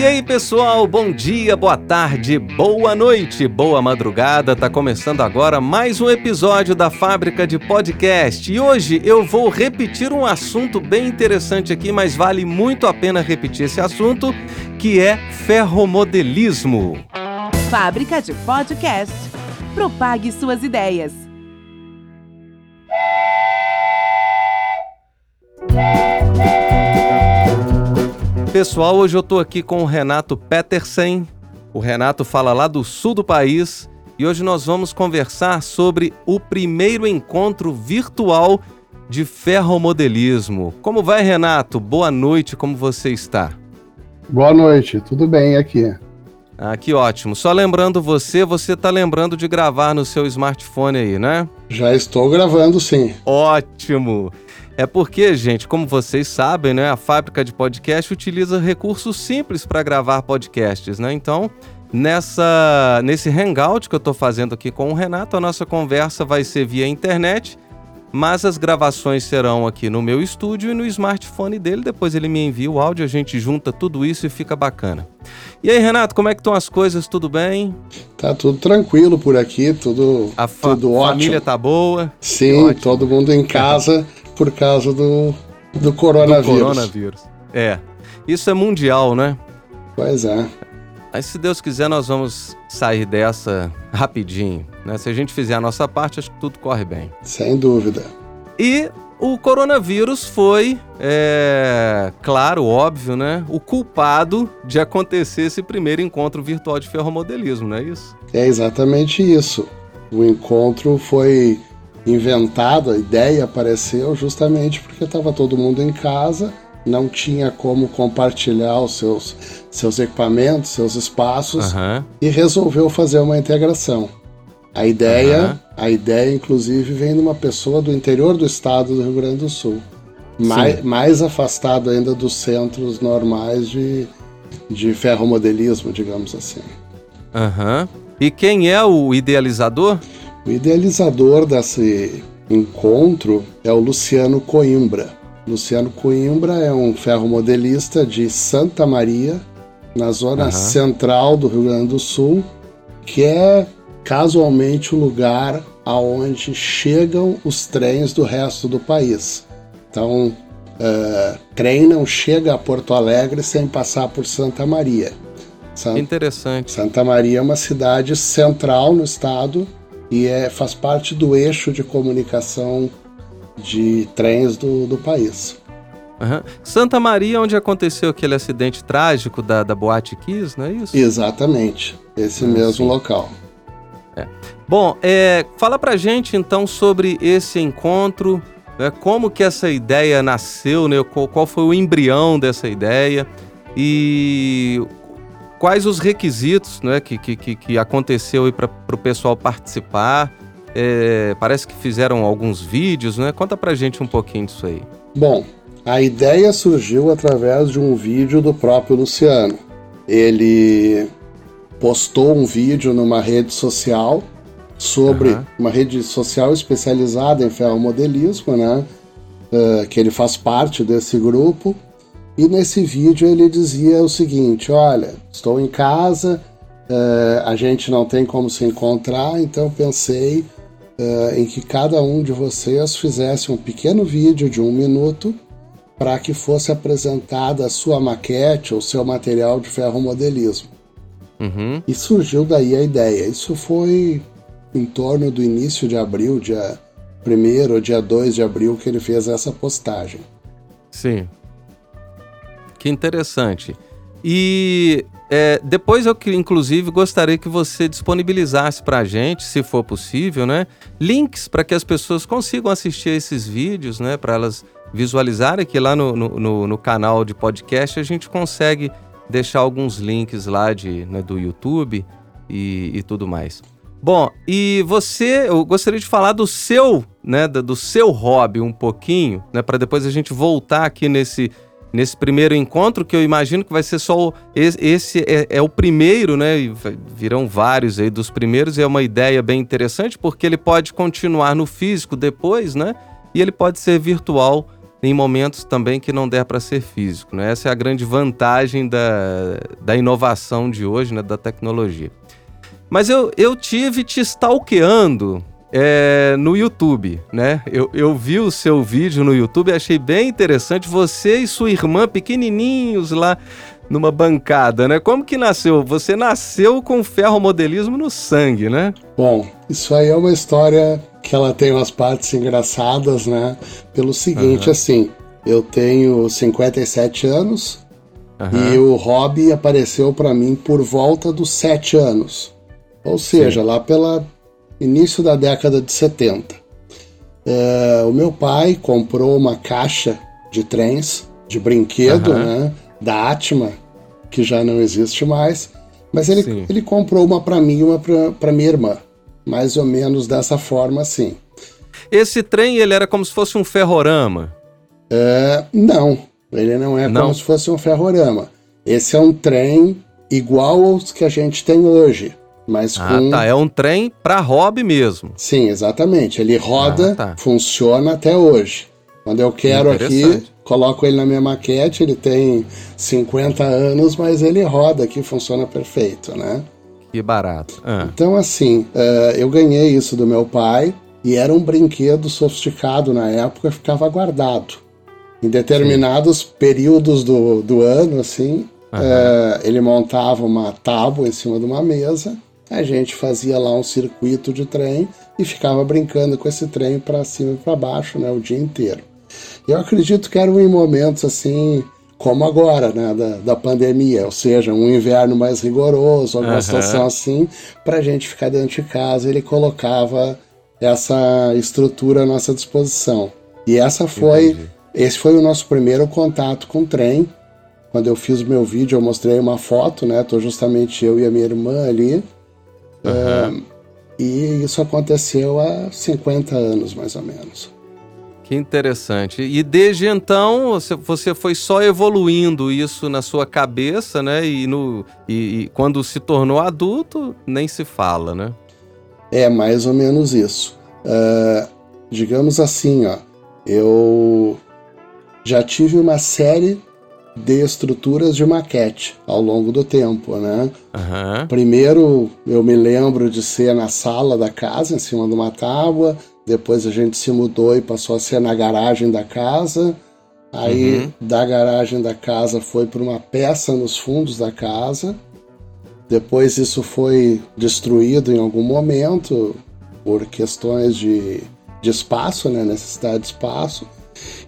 E aí, pessoal, bom dia, boa tarde, boa noite, boa madrugada. Tá começando agora mais um episódio da Fábrica de Podcast. E hoje eu vou repetir um assunto bem interessante aqui, mas vale muito a pena repetir esse assunto, que é ferromodelismo. Fábrica de Podcast. Propague suas ideias. Pessoal, hoje eu tô aqui com o Renato Petersen. O Renato fala lá do sul do país e hoje nós vamos conversar sobre o primeiro encontro virtual de ferromodelismo. Como vai, Renato? Boa noite, como você está? Boa noite, tudo bem aqui. Ah, que ótimo. Só lembrando você, você tá lembrando de gravar no seu smartphone aí, né? Já estou gravando, sim. Ótimo. É porque, gente, como vocês sabem, né, a fábrica de podcast utiliza recursos simples para gravar podcasts, né? Então, nessa nesse hangout que eu estou fazendo aqui com o Renato, a nossa conversa vai ser via internet, mas as gravações serão aqui no meu estúdio e no smartphone dele. Depois ele me envia o áudio, a gente junta tudo isso e fica bacana. E aí, Renato, como é que estão as coisas? Tudo bem? Tá tudo tranquilo por aqui, tudo, a tudo ótimo. família tá boa? Sim, todo mundo em casa por causa do, do coronavírus. Do coronavírus. É. Isso é mundial, né? Pois é. Mas se Deus quiser, nós vamos sair dessa rapidinho. Né? Se a gente fizer a nossa parte, acho que tudo corre bem. Sem dúvida. E o coronavírus foi, é, claro, óbvio, né? O culpado de acontecer esse primeiro encontro virtual de ferromodelismo, não é isso? É exatamente isso. O encontro foi inventado, a ideia apareceu justamente porque estava todo mundo em casa, não tinha como compartilhar os seus, seus equipamentos, seus espaços uhum. e resolveu fazer uma integração. A ideia, uhum. a ideia inclusive vem de uma pessoa do interior do estado do Rio Grande do Sul, mais, mais afastado ainda dos centros normais de, de ferromodelismo, digamos assim. Uhum. E quem é o idealizador? O idealizador desse encontro é o Luciano Coimbra. Luciano Coimbra é um ferromodelista de Santa Maria, na zona uhum. central do Rio Grande do Sul, que é casualmente o lugar aonde chegam os trens do resto do país. Então, uh, trem não chega a Porto Alegre sem passar por Santa Maria. Santa, Interessante. Santa Maria é uma cidade central no estado e é, faz parte do eixo de comunicação de trens do, do país. Uhum. Santa Maria, onde aconteceu aquele acidente trágico da, da Boate Kiss, não é isso? Exatamente, esse ah, mesmo local. É. Bom, é, fala pra gente então sobre esse encontro, né, como que essa ideia nasceu, né, qual, qual foi o embrião dessa ideia e quais os requisitos né, que, que, que aconteceu para o pessoal participar. É, parece que fizeram alguns vídeos, né? Conta pra gente um pouquinho disso aí. Bom, a ideia surgiu através de um vídeo do próprio Luciano. Ele postou um vídeo numa rede social sobre uhum. uma rede social especializada em ferromodelismo, né? Uh, que ele faz parte desse grupo e nesse vídeo ele dizia o seguinte: Olha, estou em casa, uh, a gente não tem como se encontrar, então pensei uh, em que cada um de vocês fizesse um pequeno vídeo de um minuto para que fosse apresentada a sua maquete ou seu material de ferromodelismo. Uhum. E surgiu daí a ideia. Isso foi em torno do início de abril, dia 1 ou dia 2 de abril, que ele fez essa postagem. Sim. Que interessante. E é, depois eu, inclusive, gostaria que você disponibilizasse para a gente, se for possível, né, links para que as pessoas consigam assistir esses vídeos, né, para elas visualizarem que lá no, no, no, canal de podcast a gente consegue deixar alguns links lá de, né, do YouTube e, e tudo mais. Bom, e você, eu gostaria de falar do seu, né, do seu hobby um pouquinho, né, para depois a gente voltar aqui nesse nesse primeiro encontro, que eu imagino que vai ser só o, esse é, é, o primeiro, né? E virão vários aí dos primeiros, e é uma ideia bem interessante, porque ele pode continuar no físico depois, né? E ele pode ser virtual em momentos também que não der para ser físico, né? Essa é a grande vantagem da, da inovação de hoje, né? Da tecnologia. Mas eu, eu tive te stalkeando é, no YouTube, né? Eu, eu vi o seu vídeo no YouTube, achei bem interessante. Você e sua irmã pequenininhos lá numa bancada, né? Como que nasceu? Você nasceu com ferromodelismo no sangue, né? Bom, isso aí é uma história que ela tem umas partes engraçadas, né? Pelo seguinte, uhum. assim, eu tenho 57 anos uhum. e o hobby apareceu para mim por volta dos 7 anos. Ou seja, Sim. lá pela início da década de 70. É, o meu pai comprou uma caixa de trens de brinquedo, uhum. né, da Atma, que já não existe mais, mas ele, ele comprou uma para mim e uma para minha irmã, mais ou menos dessa forma assim. Esse trem ele era como se fosse um ferrorama? É, não, ele não é não. como se fosse um ferrorama. Esse é um trem igual aos que a gente tem hoje. Mas ah, com... tá. É um trem para hobby mesmo. Sim, exatamente. Ele roda, ah, tá. funciona até hoje. Quando eu quero aqui, coloco ele na minha maquete, ele tem 50 anos, mas ele roda aqui, funciona perfeito, né? Que barato. Ah. Então, assim, uh, eu ganhei isso do meu pai e era um brinquedo sofisticado na época, ficava guardado. Em determinados Sim. períodos do, do ano, assim, uhum. uh, ele montava uma tábua em cima de uma mesa a gente fazia lá um circuito de trem e ficava brincando com esse trem para cima e para baixo, né, o dia inteiro. Eu acredito que eram em momentos assim, como agora, né, da, da pandemia, ou seja, um inverno mais rigoroso, alguma uhum. situação assim, para a gente ficar dentro de casa, ele colocava essa estrutura à nossa disposição. E essa foi, Entendi. esse foi o nosso primeiro contato com o trem. Quando eu fiz o meu vídeo, eu mostrei uma foto, né? Tô justamente eu e a minha irmã ali. Uhum. e isso aconteceu há 50 anos, mais ou menos. Que interessante. E desde então você, você foi só evoluindo isso na sua cabeça, né? E, no, e, e quando se tornou adulto, nem se fala, né? É mais ou menos isso. Uh, digamos assim, ó, eu já tive uma série de estruturas de maquete ao longo do tempo, né? Uhum. Primeiro eu me lembro de ser na sala da casa, em cima de uma tábua. Depois a gente se mudou e passou a ser na garagem da casa. Aí uhum. da garagem da casa foi para uma peça nos fundos da casa. Depois isso foi destruído em algum momento por questões de, de espaço, né? necessidade de espaço.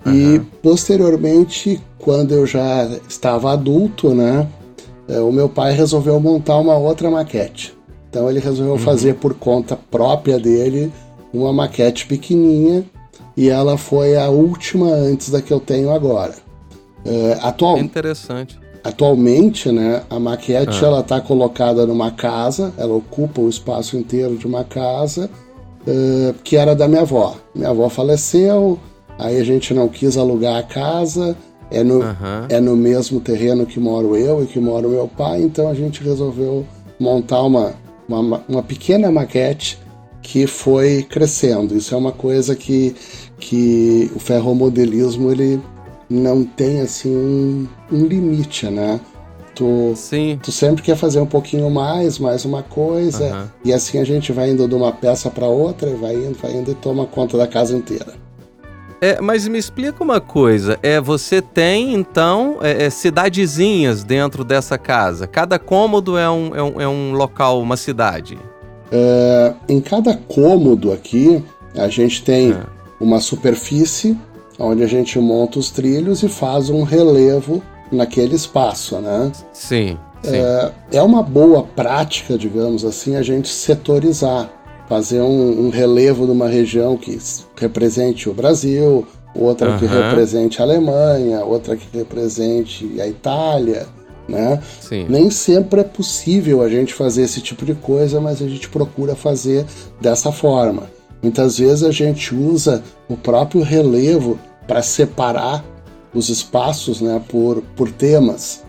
Uhum. E posteriormente, quando eu já estava adulto, né, é, o meu pai resolveu montar uma outra maquete. Então ele resolveu uhum. fazer por conta própria dele uma maquete pequenininha e ela foi a última antes da que eu tenho agora. É, atual... Interessante. Atualmente, né, a maquete ah. ela está colocada numa casa, ela ocupa o espaço inteiro de uma casa uh, que era da minha avó. Minha avó faleceu, Aí a gente não quis alugar a casa, é no, uhum. é no mesmo terreno que moro eu e que mora o meu pai, então a gente resolveu montar uma, uma, uma pequena maquete que foi crescendo. Isso é uma coisa que, que o ferromodelismo ele não tem assim um, um limite, né? Tu, Sim. tu sempre quer fazer um pouquinho mais, mais uma coisa, uhum. e assim a gente vai indo de uma peça para outra, e vai indo, vai indo e toma conta da casa inteira. É, mas me explica uma coisa. É, você tem, então, é, é, cidadezinhas dentro dessa casa. Cada cômodo é um, é um, é um local, uma cidade. É, em cada cômodo aqui, a gente tem é. uma superfície onde a gente monta os trilhos e faz um relevo naquele espaço, né? Sim. sim. É, é uma boa prática, digamos assim, a gente setorizar fazer um, um, relevo de uma região que represente o Brasil, outra uhum. que represente a Alemanha, outra que represente a Itália, né? Sim. Nem sempre é possível a gente fazer esse tipo de coisa, mas a gente procura fazer dessa forma. Muitas vezes a gente usa o próprio relevo para separar os espaços né, por, por temas,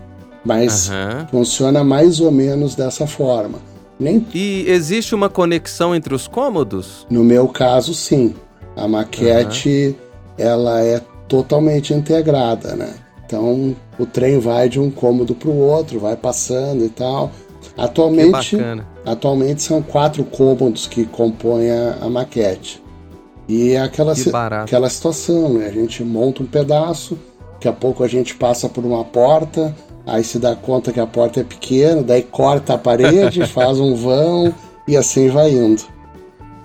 mas Aham. funciona mais ou menos dessa forma. Nem E existe uma conexão entre os cômodos? no meu caso, sim. A maquete ela é totalmente integrada, né? Então o trem vai de um cômodo para o outro, vai passando e tal. Atualmente, atualmente são quatro cômodos que compõem a, a maquete. E é aquela, aquela situação, né? A gente monta um pedaço, daqui a pouco a gente passa por uma porta, aí se dá conta que a porta é pequena, daí corta a parede, faz um vão e assim vai indo.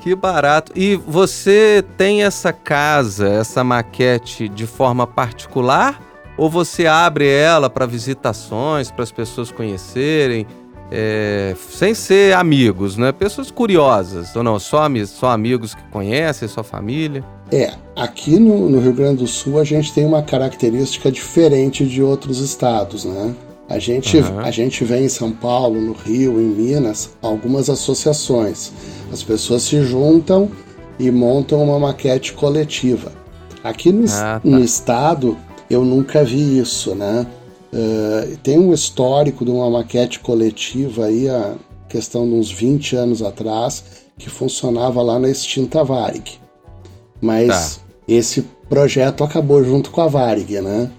Que barato. E você tem essa casa, essa maquete de forma particular? Ou você abre ela para visitações, para as pessoas conhecerem, é, sem ser amigos, né? Pessoas curiosas, ou não? Só, só amigos que conhecem, sua família? É, aqui no, no Rio Grande do Sul a gente tem uma característica diferente de outros estados, né? A gente, Aham. a gente vê em São Paulo, no Rio, em Minas, algumas associações. As pessoas se juntam e montam uma maquete coletiva. Aqui no, Ah, tá. no estado eu nunca vi isso, né? Eh, tem um histórico de uma maquete coletiva aí, a questão de uns 20 anos atrás, que funcionava lá na extinta Varig. Mas esse projeto acabou junto com a Varig, né?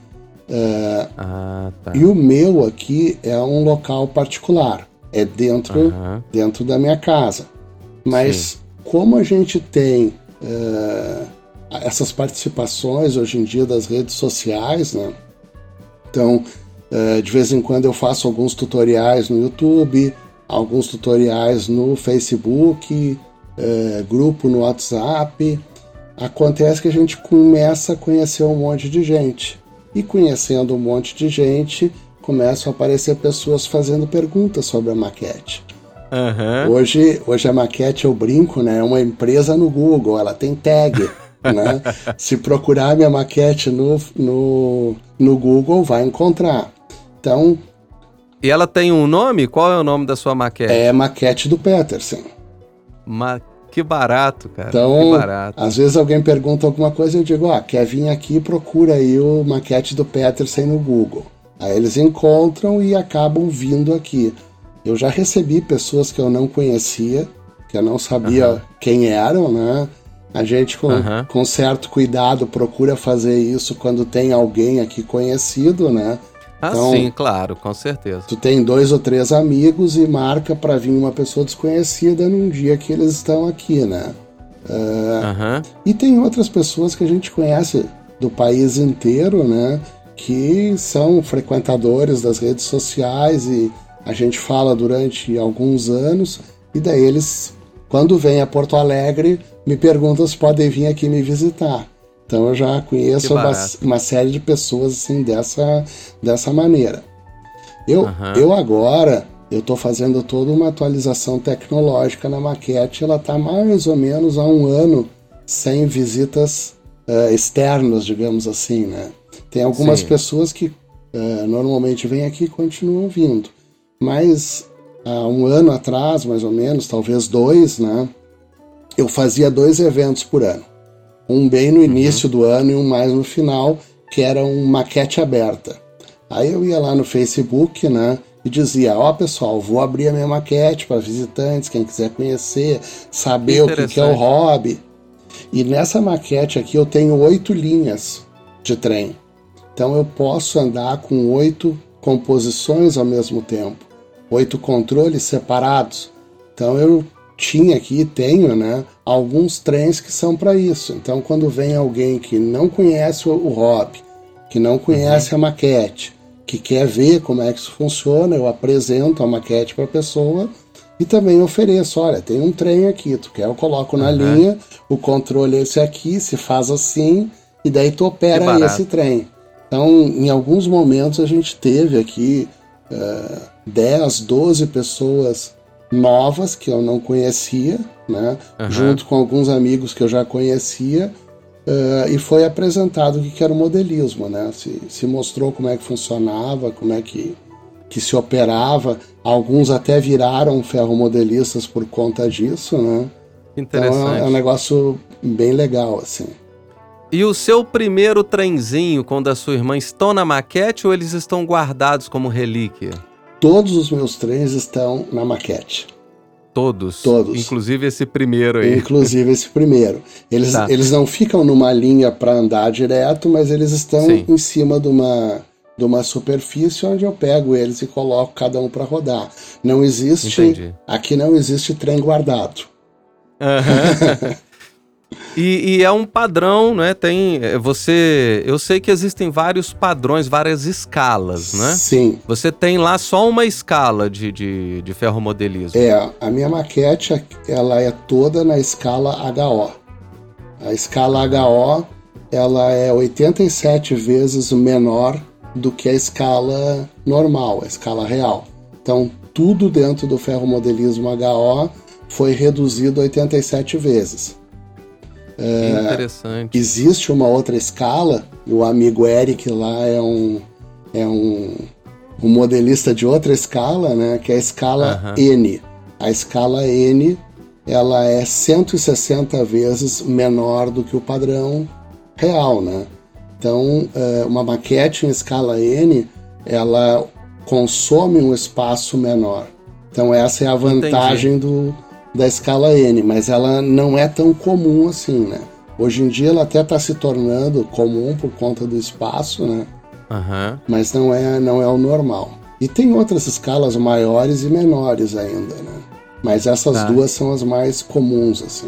Ah, tá. E o meu aqui é um local particular. É dentro, dentro da minha casa. Mas como a gente tem eh, essas participações hoje em dia das redes sociais, né? Então, eh, de vez em quando eu faço alguns tutoriais no YouTube, alguns tutoriais no Facebook, eh, grupo no WhatsApp. Acontece que a gente começa a conhecer um monte de gente. E conhecendo um monte de gente, começam a aparecer pessoas fazendo perguntas sobre a maquete. Aham. Hoje, hoje a maquete, eu brinco, né? É uma empresa no Google, ela tem tag. né? Se procurar minha maquete no, no, no Google, vai encontrar. Então, E ela tem um nome? Qual é o nome da sua maquete? é maquete do Peterson. Ma- Que barato, cara. Então, que barato. às vezes alguém pergunta alguma coisa e eu digo, ah, quer vir aqui, procura aí o maquete do Peterson no Google. Aí eles encontram e acabam vindo aqui. Eu já recebi pessoas que eu não conhecia, que eu não sabia Aham. quem eram, né? A gente, com, Aham. com certo cuidado, procura fazer isso quando tem alguém aqui conhecido, né? Ah, então- sim, claro, com certeza. Tu tem dois ou três amigos e marca para vir uma pessoa desconhecida num dia que eles estão aqui, né? Aham. E tem outras pessoas que a gente conhece do país inteiro, né? Que são frequentadores das redes sociais e a gente fala durante alguns anos. E daí eles, quando vêm a Porto Alegre, me perguntam se podem vir aqui me visitar. Então eu já conheço uma, uma série de pessoas assim dessa, dessa maneira. Eu, Aham. eu agora eu estou fazendo toda uma atualização tecnológica na maquete. Ela está mais ou menos há um ano sem visitas eh, externas, digamos assim, né? Tem algumas Sim. pessoas que eh, normalmente vêm aqui e continuam vindo, mas há um ano atrás, mais ou menos, talvez dois, né? Eu fazia dois eventos por ano, um bem no início do ano e um mais no final, que era um maquete aberta. Aí eu ia lá no Facebook, né? E dizia, ó pessoal, vou abrir a minha maquete para visitantes, quem quiser conhecer, saber o que, que é o hobby. E nessa maquete aqui eu tenho oito linhas de trem. Então eu posso andar com oito composições ao mesmo tempo, oito controles separados. Então eu tinha aqui, tenho, né, alguns trens que são para isso. Então quando vem alguém que não conhece o, hobby, que não conhece a maquete, que quer ver como é que isso funciona, eu apresento a maquete para a pessoa e também ofereço, olha, tem um trem aqui, tu quer, eu coloco na Aham. linha, o controle é esse aqui, se faz assim, e daí tu opera esse trem. Então, em alguns momentos a gente teve aqui eh, 10, 12 pessoas novas que eu não conhecia, né? Aham. Junto com alguns amigos que eu já conhecia, eh, e foi apresentado o que era o modelismo, né? Se, se mostrou como é que funcionava, como é que, que se operava. Alguns até viraram ferromodelistas por conta disso, né? Que Então é, Interessante. é um negócio bem legal, assim. E o seu primeiro trenzinho com da sua irmã estão na maquete ou eles estão guardados como relíquia? Todos os meus trens estão na maquete. Todos? Todos. Inclusive esse primeiro aí. Inclusive esse primeiro. Eles, tá. eles não ficam numa linha para andar direto, mas eles estão Sim. em cima de uma, de uma superfície onde eu pego eles e coloco cada um para rodar. Não existe. Entendi. Aqui não existe trem guardado. Uhum. E, e, é um padrão, né? Tem é, você, eu sei que existem vários padrões, várias escalas, né? Sim. Você tem lá só uma escala de, de, de ferromodelismo. É, a minha maquete ela é toda na escala HO. A escala HO ela é 87 vezes menor do que a escala normal, a escala real. Então tudo dentro do ferromodelismo HO foi reduzido 87 vezes. É, interessante. Existe uma outra escala, o amigo Eric lá é um, é um, um modelista de outra escala, né, que é a escala N. A escala N ela é 160 vezes menor do que o padrão real, né? Então, é, uma maquete em escala N, ela consome um espaço menor. Então, essa é a vantagem do, da escala N, mas ela não é tão comum assim, né? Hoje em dia ela até está se tornando comum por conta do espaço, né? Uhum. Mas não é, não é o normal. E tem outras escalas maiores e menores ainda, né? Mas essas tá. duas são as mais comuns, assim.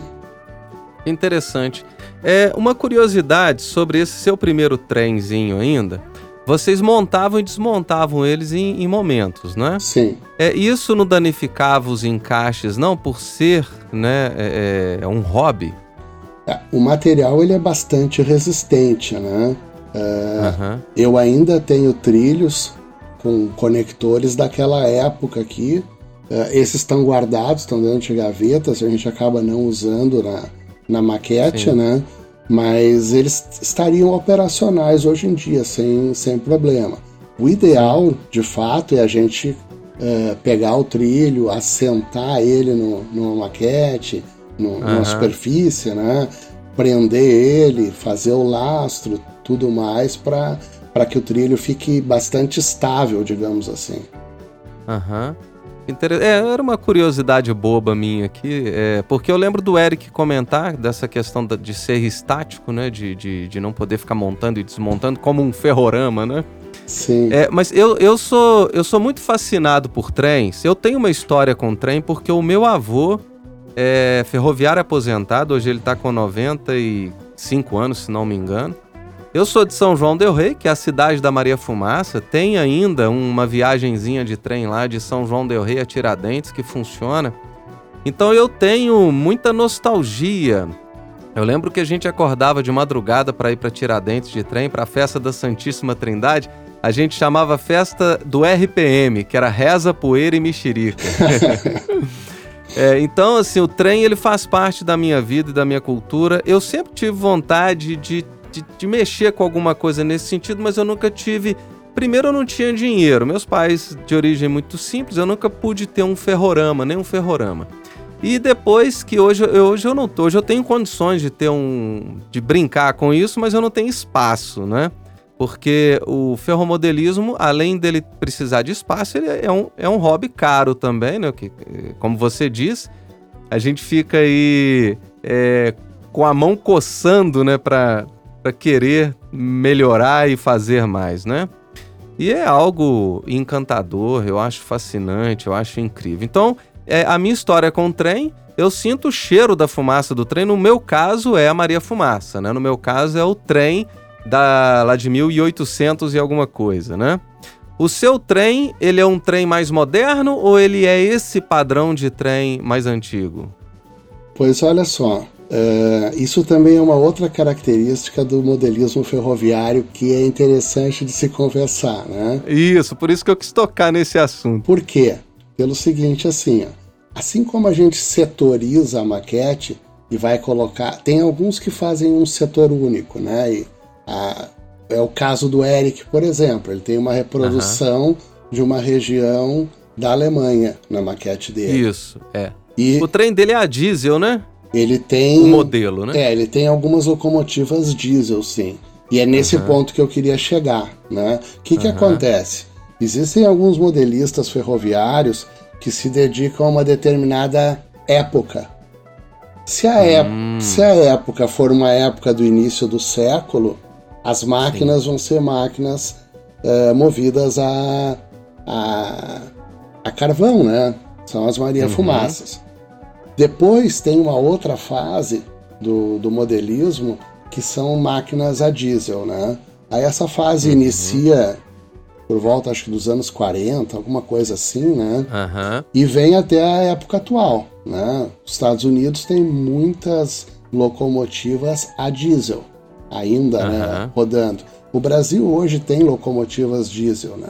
Interessante. É uma curiosidade sobre esse seu primeiro trenzinho ainda. Vocês montavam e desmontavam eles em, em momentos, né? Sim. É, isso não danificava os encaixes, não, por ser né, é, é um hobby? É, o material ele é bastante resistente, né? Uhum. Eu ainda tenho trilhos com conectores daquela época aqui. É, esses estão guardados, estão dentro de gavetas, a gente acaba não usando na, na maquete, Sim. né? Mas eles estariam operacionais hoje em dia, sem, sem problema. O ideal, de fato, é a gente é, pegar o trilho, assentar ele no, numa maquete, no, uhum. numa superfície, né? prender ele, fazer o lastro, tudo mais, para que o trilho fique bastante estável, digamos assim. Aham. Uhum. É, era uma curiosidade boba minha aqui, é, porque eu lembro do Eric comentar dessa questão de ser estático, né? De, de, de não poder ficar montando e desmontando como um ferrorama, né? Sim. É, mas eu, eu, sou, eu sou muito fascinado por trens. Eu tenho uma história com trem porque o meu avô é ferroviário aposentado, hoje ele está com 95 anos, se não me engano. Eu sou de São João del Rei, que é a cidade da Maria Fumaça. Tem ainda uma viagenzinha de trem lá de São João del Rei a Tiradentes que funciona. Então eu tenho muita nostalgia. Eu lembro que a gente acordava de madrugada para ir para Tiradentes de trem, para a festa da Santíssima Trindade. A gente chamava festa do RPM, que era Reza, Poeira e Mexerica. é, então, assim, o trem ele faz parte da minha vida e da minha cultura. Eu sempre tive vontade de de, de mexer com alguma coisa nesse sentido, mas eu nunca tive. Primeiro, eu não tinha dinheiro. Meus pais, de origem muito simples, eu nunca pude ter um ferrorama, nem um ferrorama. E depois que hoje, eu, hoje eu não tô, hoje eu tenho condições de ter um. de brincar com isso, mas eu não tenho espaço, né? Porque o ferromodelismo, além dele precisar de espaço, ele é um, é um hobby caro também, né? Que, como você diz, a gente fica aí é, com a mão coçando, né, para querer melhorar e fazer mais, né? E é algo encantador, eu acho fascinante, eu acho incrível. Então, é, a minha história com o trem, eu sinto o cheiro da fumaça do trem. No meu caso, é a Maria Fumaça, né? No meu caso, é o trem da, lá de 1800 e alguma coisa, né? O seu trem, ele é um trem mais moderno ou ele é esse padrão de trem mais antigo? Pois olha só, Uh, isso também é uma outra característica do modelismo ferroviário que é interessante de se conversar, né? Isso, por isso que eu quis tocar nesse assunto. Por quê? Pelo seguinte, assim, ó, assim como a gente setoriza a maquete e vai colocar, tem alguns que fazem um setor único, né? E a, é o caso do Eric, por exemplo, ele tem uma reprodução uhum. de uma região da Alemanha na maquete dele. Isso, é. E... O trem dele é a diesel, né? Ele tem. Modelo, né? É, ele tem algumas locomotivas diesel, sim. E é nesse Aham. ponto que eu queria chegar, né? O que, que acontece? Existem alguns modelistas ferroviários que se dedicam a uma determinada época. Se a, Hum. se a época for uma época do início do século, as máquinas vão ser máquinas eh, movidas a, a, a carvão, né? São as Maria Uhum. Fumaças. Depois tem uma outra fase do, do modelismo que são máquinas a diesel, né? Aí essa fase Uhum. inicia por volta, acho que dos anos 40, alguma coisa assim, né? Aham. E vem até a época atual, né? Os Estados Unidos tem muitas locomotivas a diesel ainda, né? Aham. Rodando. O Brasil hoje tem locomotivas diesel, né?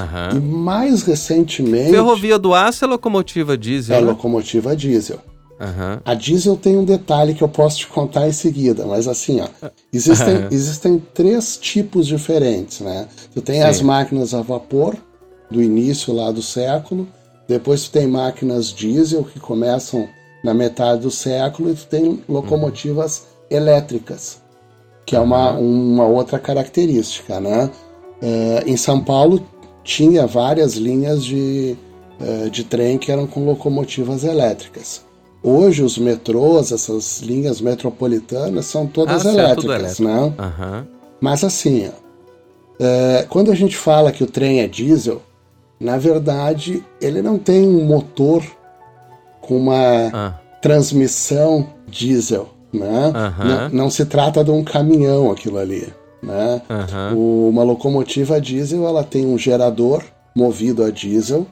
E Aham. mais recentemente Ferrovia do Aço é locomotiva diesel, é né? locomotiva diesel. Aham. A diesel tem um detalhe que eu posso te contar em seguida, mas assim, ó, existem, Aham. existem três tipos diferentes, né? Tu tem Sim. as máquinas a vapor, do início lá do século, depois tu tem máquinas diesel que começam na metade do século e tu tem locomotivas elétricas, que é uma, uma outra característica, né? Eh, em São Paulo tinha várias linhas de, eh, de trem que eram com locomotivas elétricas. Hoje os metrôs, essas linhas metropolitanas, são todas Ah, elétricas, né? Aham. Mas assim, ó, é, quando a gente fala que o trem é diesel, na verdade ele não tem um motor com uma Ah. transmissão diesel, né? Aham. Não, não se trata de um caminhão aquilo ali, né? Aham. O- Uma locomotiva diesel ela tem um gerador movido a diesel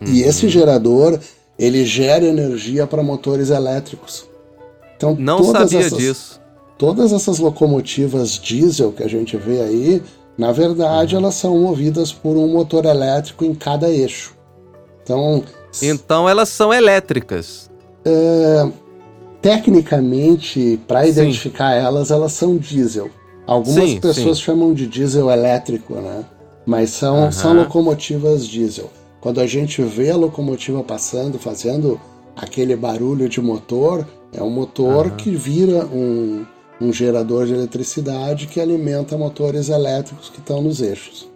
e Uhum. esse gerador ele gera energia para motores elétricos. Então Não todas sabia essas, disso. todas essas locomotivas diesel que a gente vê aí, na verdade Uhum. elas são movidas por um motor elétrico em cada eixo. Então Então elas são elétricas. tecnicamente, para identificar elas, elas são diesel. Algumas Sim, pessoas sim. chamam de diesel elétrico, né? Mas são, Aham. são locomotivas diesel. Quando a gente vê a locomotiva passando, fazendo aquele barulho de motor, é um motor Aham. que vira um, um gerador de eletricidade que alimenta motores elétricos que estão nos eixos.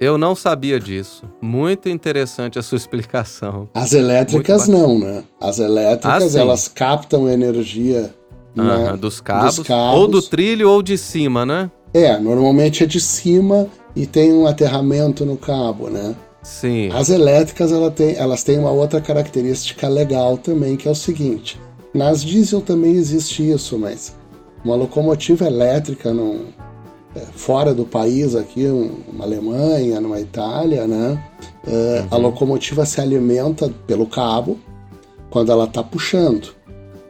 Eu não sabia disso. Muito interessante a sua explicação. As elétricas não, né? As elétricas, Ah, elas captam energia né, dos, cabos, dos cabos. Ou do trilho ou de cima, né? É, normalmente é de cima e tem um aterramento no cabo, né? Sim. As elétricas ela tem, elas têm uma outra característica legal também, que é o seguinte: nas diesel também existe isso, mas uma locomotiva elétrica num, é, fora do país, aqui, um- uma Alemanha, numa Itália, né? é, A locomotiva se alimenta pelo cabo quando ela está puxando.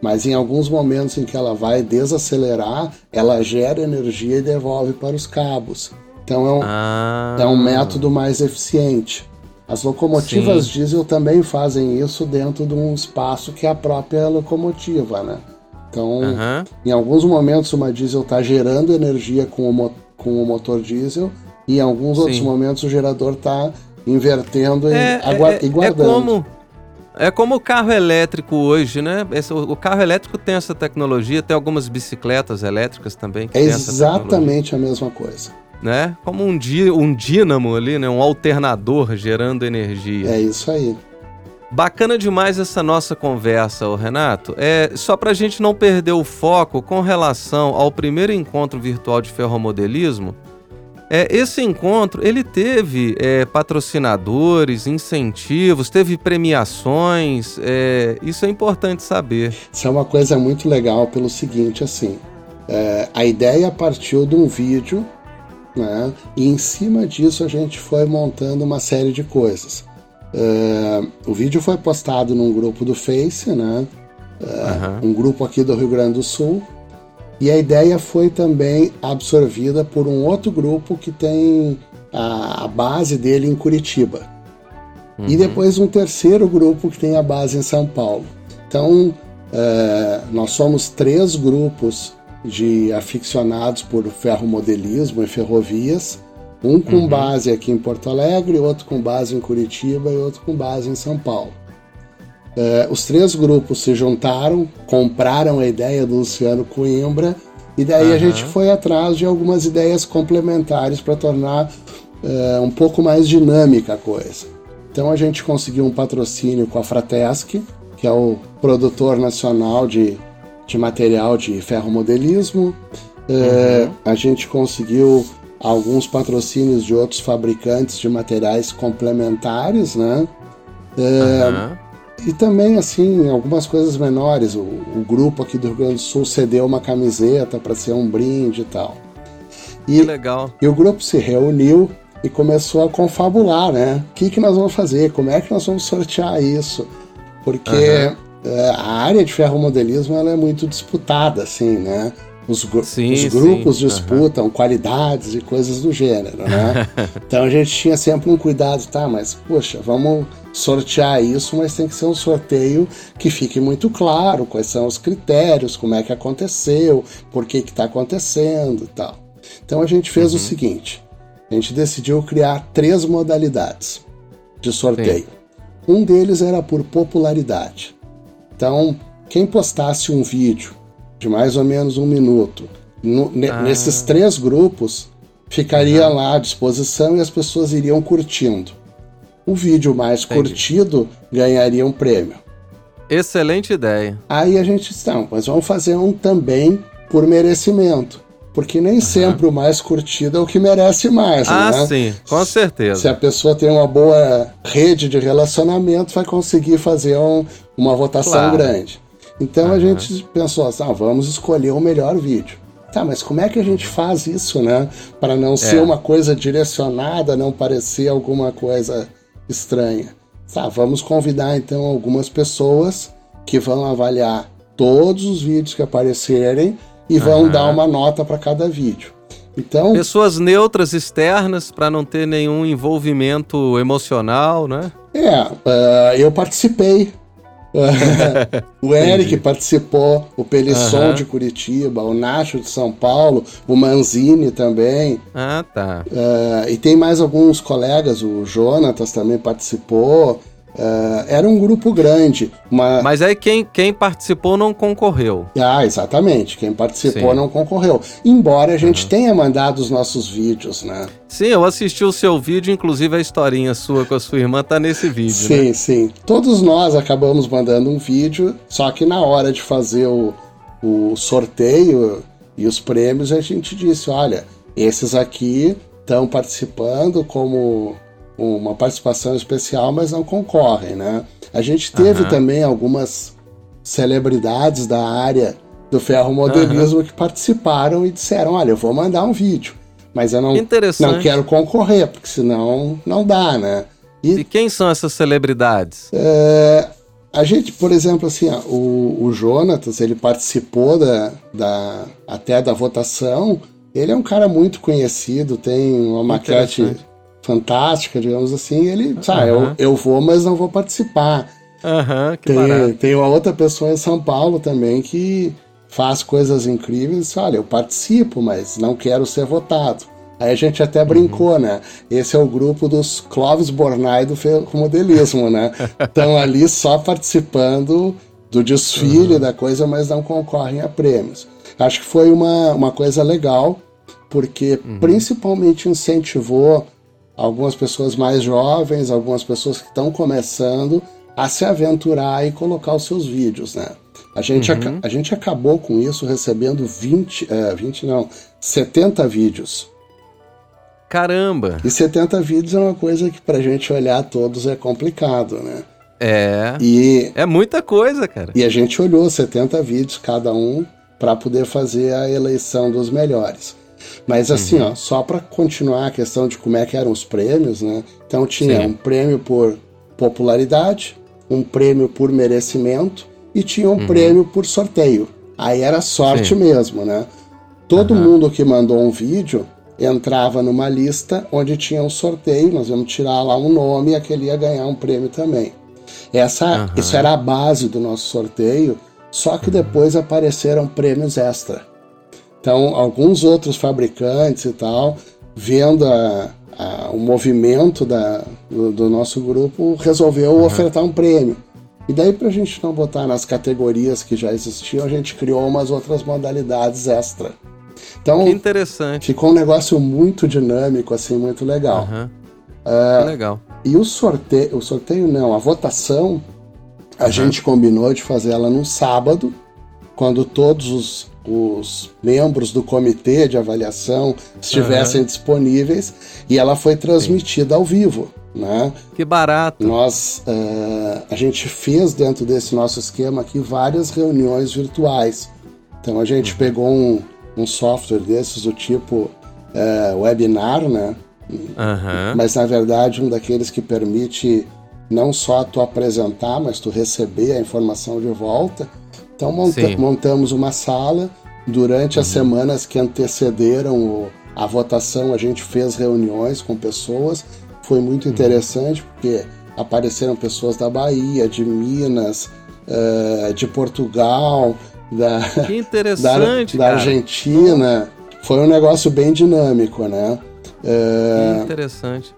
Mas em alguns momentos em que ela vai desacelerar, ela gera energia e devolve para os cabos. Então é um, Ah. é um método mais eficiente. As locomotivas Sim. diesel também fazem isso dentro de um espaço que é a própria locomotiva, né? Então, em alguns momentos uma diesel está gerando energia com o, com o motor diesel e em alguns outros Sim. momentos o gerador está invertendo e, É, é- e é guardando. como é como o carro elétrico hoje, né? Esse- o, o carro elétrico tem essa tecnologia, tem algumas bicicletas elétricas também É exatamente a mesma coisa. né? Como um, dí- um dínamo ali, né? Um alternador gerando energia. É isso aí. Bacana demais essa nossa conversa, Renato. É só para a gente não perder o foco com relação ao primeiro encontro virtual de ferromodelismo. É, esse encontro ele teve é, patrocinadores, incentivos, teve premiações. é, isso é importante saber. Isso é uma coisa muito legal pelo seguinte, assim, é, a ideia partiu de um vídeo, né? E em cima disso a gente foi montando uma série de coisas. É, o vídeo foi postado num grupo do Face, né? Aham. Um grupo aqui do Rio Grande do Sul. E a ideia foi também absorvida por um outro grupo que tem a, a base dele em Curitiba. E Uhum. depois um terceiro grupo que tem a base em São Paulo. Então, é, nós somos três grupos de aficionados por ferromodelismo e ferrovias, um com Uhum. base aqui em Porto Alegre, outro com base em Curitiba e outro com base em São Paulo. Uh, os três grupos se juntaram, compraram a ideia do Luciano Coimbra e daí uhum. a gente foi atrás de algumas ideias complementares para tornar uh, um pouco mais dinâmica a coisa. Então a gente conseguiu um patrocínio com a Fratesc, que é o produtor nacional de, de material de ferromodelismo. Uh, uhum. a gente conseguiu alguns patrocínios de outros fabricantes de materiais complementares, né? Uhum. E também, assim, algumas coisas menores. O, o, grupo aqui do Rio Grande do Sul cedeu uma camiseta para ser um brinde e tal. E, que legal. E o grupo se reuniu e começou a confabular, né? O que, que nós vamos fazer? Como é que nós vamos sortear isso? Porque uhum. a área de ferromodelismo ela é muito disputada, assim, né? Os, sim, os grupos sim. disputam uhum. qualidades e coisas do gênero, né? então a gente tinha sempre um cuidado, tá? Mas, poxa, vamos sortear isso, mas tem que ser um sorteio que fique muito claro quais são os critérios, como é que aconteceu, por que está acontecendo e tal. Então a gente fez uhum. o seguinte: a gente decidiu criar três modalidades de sorteio. Sim. Um deles era por popularidade. Então, quem postasse um vídeo de mais ou menos um minuto no, ah. nesses três grupos ficaria lá à disposição e as pessoas iriam curtindo o vídeo mais Entendi. curtido ganharia um prêmio. Excelente ideia. Aí a gente disse, não, mas vamos fazer um também por merecimento. Porque nem uhum. sempre o mais curtido é o que merece mais, ah, né? Ah, sim, com certeza. Se a pessoa tem uma boa rede de relacionamento, vai conseguir fazer um, uma votação claro. grande. Então uhum. a gente pensou assim, ah, vamos escolher o melhor vídeo. Tá, mas como é que a gente faz isso, né? Para não é. ser uma coisa direcionada, não parecer alguma coisa estranha. Tá, vamos convidar então algumas pessoas que vão avaliar todos os vídeos que aparecerem e vão uhum. dar uma nota para cada vídeo. Então, pessoas neutras externas para não ter nenhum envolvimento emocional, né? É, uh, eu participei o Eric participou, o Pelisson uhum. de Curitiba, o Nacho de São Paulo, o Manzini também. Ah, tá. Uh, e tem mais alguns colegas, o Jonatas também participou. Uh, era um grupo grande. Uma... Mas aí quem, quem participou não concorreu. Ah, exatamente. Quem participou Sim. não concorreu. Embora a gente uhum. tenha mandado os nossos vídeos, né? Sim, eu assisti o seu vídeo, inclusive a historinha sua com a sua irmã tá nesse vídeo. Sim, né? sim. Todos nós acabamos mandando um vídeo, só que na hora de fazer o, o sorteio e os prêmios, a gente disse: olha, esses aqui estão participando como uma participação especial, mas não concorrem, né? A gente teve uhum. também algumas celebridades da área do ferromodelismo uhum. que participaram e disseram: olha, eu vou mandar um vídeo, mas eu não, não quero concorrer, porque senão não dá, né? E, e quem são essas celebridades? É, a gente, por exemplo, assim, ó, o, o Jonatas, ele participou da, da, até da votação. Ele é um cara muito conhecido, tem uma maquete fantástica, digamos assim, ele, sabe, uhum. eu, eu vou, mas não vou participar. Uhum, tem, tem uma outra pessoa em São Paulo também que faz coisas incríveis. Olha, eu participo, mas não quero ser votado. Aí a gente até brincou, uhum. né? Esse é o grupo dos Clóvis Bornai do modelismo, né? Estão ali só participando do desfile uhum. da coisa, mas não concorrem a prêmios. Acho que foi uma, uma coisa legal, porque uhum. principalmente incentivou algumas pessoas mais jovens, algumas pessoas que estão começando a se aventurar e colocar os seus vídeos, né? A gente, uhum. a, a, gente acabou com isso recebendo 20, é, 20 não, 70 vídeos. Caramba! E 70 vídeos é uma coisa que pra gente olhar todos é complicado, né? É. E, é muita coisa, cara. E a gente olhou 70 vídeos cada um para poder fazer a eleição dos melhores. Mas assim, uhum. ó, só para continuar a questão de como é que eram os prêmios, né? Então tinha Sim. um prêmio por popularidade, um prêmio por merecimento e tinha um uhum. prêmio por sorteio. Aí era sorte Sim. mesmo, né? Todo uhum. mundo que mandou um vídeo entrava numa lista onde tinha um sorteio, nós íamos tirar lá um nome e aquele ia ganhar um prêmio também. Essa, Isso era a base do nosso sorteio, só que uhum. depois apareceram prêmios extra. Então, alguns outros fabricantes e tal, vendo a, a, o movimento da, do, do, nosso grupo, resolveu uhum. ofertar um prêmio. E daí, para a gente não botar nas categorias que já existiam, a gente criou umas outras modalidades extra. Então, que interessante. Ficou um negócio muito dinâmico, assim, muito legal. Uhum. É, legal. E o sorteio, o sorteio não, a votação, a uhum. gente combinou de fazer ela num sábado, quando todos os, os membros do comitê de avaliação estivessem uhum. disponíveis, e ela foi transmitida Sim. ao vivo. Né? Que barato! Nós, uh, a gente fez dentro desse nosso esquema aqui várias reuniões virtuais. Então a gente uhum. pegou um, um software desses do tipo uh, webinar, né? Uhum. Mas na verdade um daqueles que permite não só tu apresentar, mas tu receber a informação de volta. Então monta montamos uma sala. Durante uhum. as semanas que antecederam o, a votação, a gente fez reuniões com pessoas foi muito uhum. interessante porque apareceram pessoas da Bahia, de Minas, uh, de Portugal, da, que interessante, da, da Argentina. Foi um negócio bem dinâmico, né? Uh, que interessante.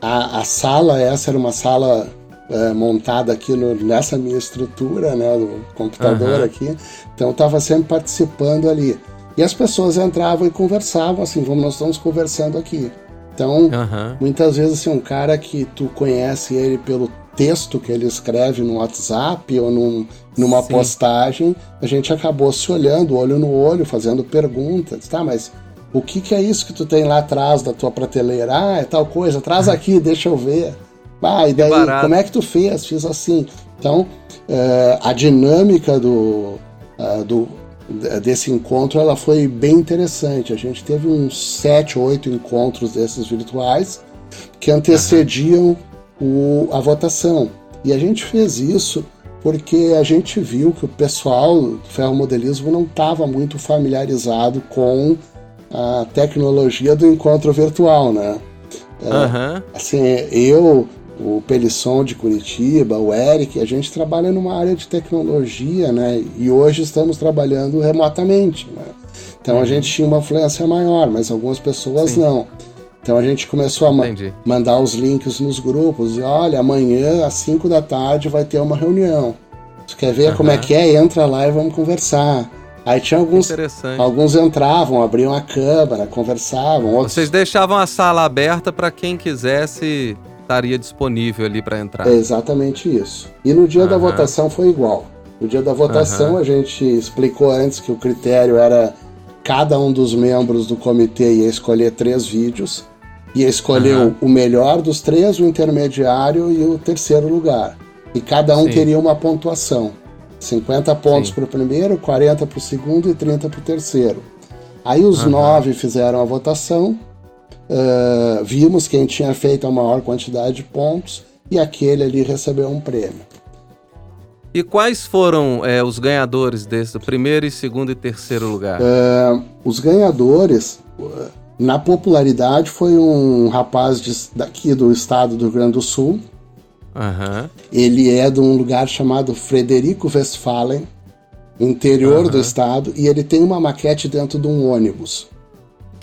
A, a sala, essa era uma sala uh, montada aqui no, nessa minha estrutura, né? Do computador uhum. aqui. Então estava sempre participando ali. E as pessoas entravam e conversavam assim, como nós estamos conversando aqui. Então, uhum. muitas vezes, assim, um cara que tu conhece ele pelo texto que ele escreve no WhatsApp ou num, numa Sim. postagem, a gente acabou se olhando, olho no olho, fazendo perguntas. Tá, mas o que, que é isso que tu tem lá atrás da tua prateleira? Ah, é tal coisa, traz aqui, deixa eu ver. Ah, e daí, como é que tu fez? Fiz assim. Então, uh, a dinâmica do, uh, do, desse encontro ela foi bem interessante. A gente teve uns sete, oito encontros desses virtuais que antecediam o, a votação. E a gente fez isso porque a gente viu que o pessoal do ferromodelismo não estava muito familiarizado com a tecnologia do encontro virtual, né? Uhum. assim, eu o Pelisson de Curitiba, o Eric, a gente trabalha numa área de tecnologia, né? E hoje estamos trabalhando remotamente, né? Então a gente tinha uma influência maior, mas algumas pessoas Sim. não. Então a gente começou a ma Entendi. mandar os links nos grupos e olha, amanhã às 5 da tarde vai ter uma reunião. Você quer ver uhum. como é que é? Entra lá e vamos conversar. Aí tinha alguns. Alguns entravam, abriam a câmera, conversavam. Outros... Vocês deixavam a sala aberta para quem quisesse estaria disponível ali para entrar. É exatamente isso. E no dia uhum. da votação foi igual. No dia da votação uhum. a gente explicou antes que o critério era cada um dos membros do comitê ia escolher três vídeos, ia escolher uhum. o melhor dos três, o intermediário e o terceiro lugar. E cada um Sim. teria uma pontuação. 50 pontos para o primeiro, 40 para o segundo e 30 para o terceiro. Aí os nove fizeram a votação uh, vimos quem tinha feito a maior quantidade de pontos e aquele ali recebeu um prêmio. E quais foram é, os ganhadores desse, primeiro, segundo e terceiro lugar? Uh, os ganhadores, na popularidade, foi um rapaz de, daqui do estado do Rio Grande do Sul. Uhum. Ele é de um lugar chamado Frederico Westphalen, interior uhum. do estado, e ele tem uma maquete dentro de um ônibus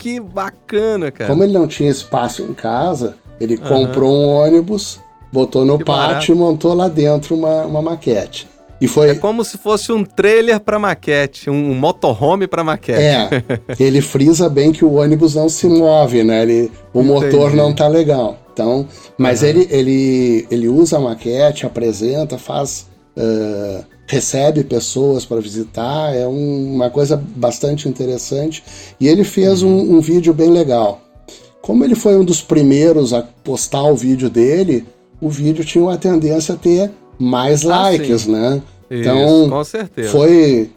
que bacana, cara. Como ele não tinha espaço em casa, ele uhum. comprou um ônibus, botou no que pátio barato. e montou lá dentro uma, uma maquete. E foi... É como se fosse um trailer para maquete, um motorhome para maquete. É, ele frisa bem que o ônibus não se move, né? Ele, o Entendi. motor não tá legal. Então, mas uhum. ele, ele, ele usa a maquete, apresenta, faz uh, recebe pessoas para visitar, é um, uma coisa bastante interessante. E ele fez um, um, vídeo bem legal. Como ele foi um dos primeiros a postar o vídeo dele, o vídeo tinha uma tendência a ter mais ah, likes, né? Isso, então, com certeza. foi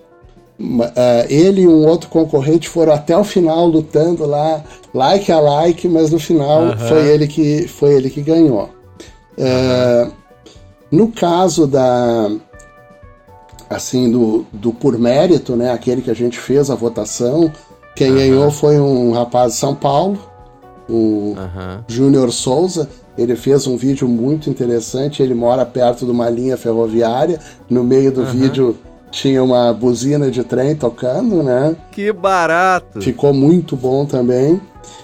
Uh, ele e um outro concorrente foram até o final lutando lá, like a like, mas no final foi ele que foi ele que ganhou. Uh, no caso da, assim, do, do por mérito, né? Aquele que a gente fez a votação. Quem uhum. ganhou foi um rapaz de São Paulo, o uhum. Júnior Souza. Ele fez um vídeo muito interessante. Ele mora perto de uma linha ferroviária. No meio do uhum. vídeo tinha uma buzina de trem tocando, né? Que barato! Ficou muito bom também.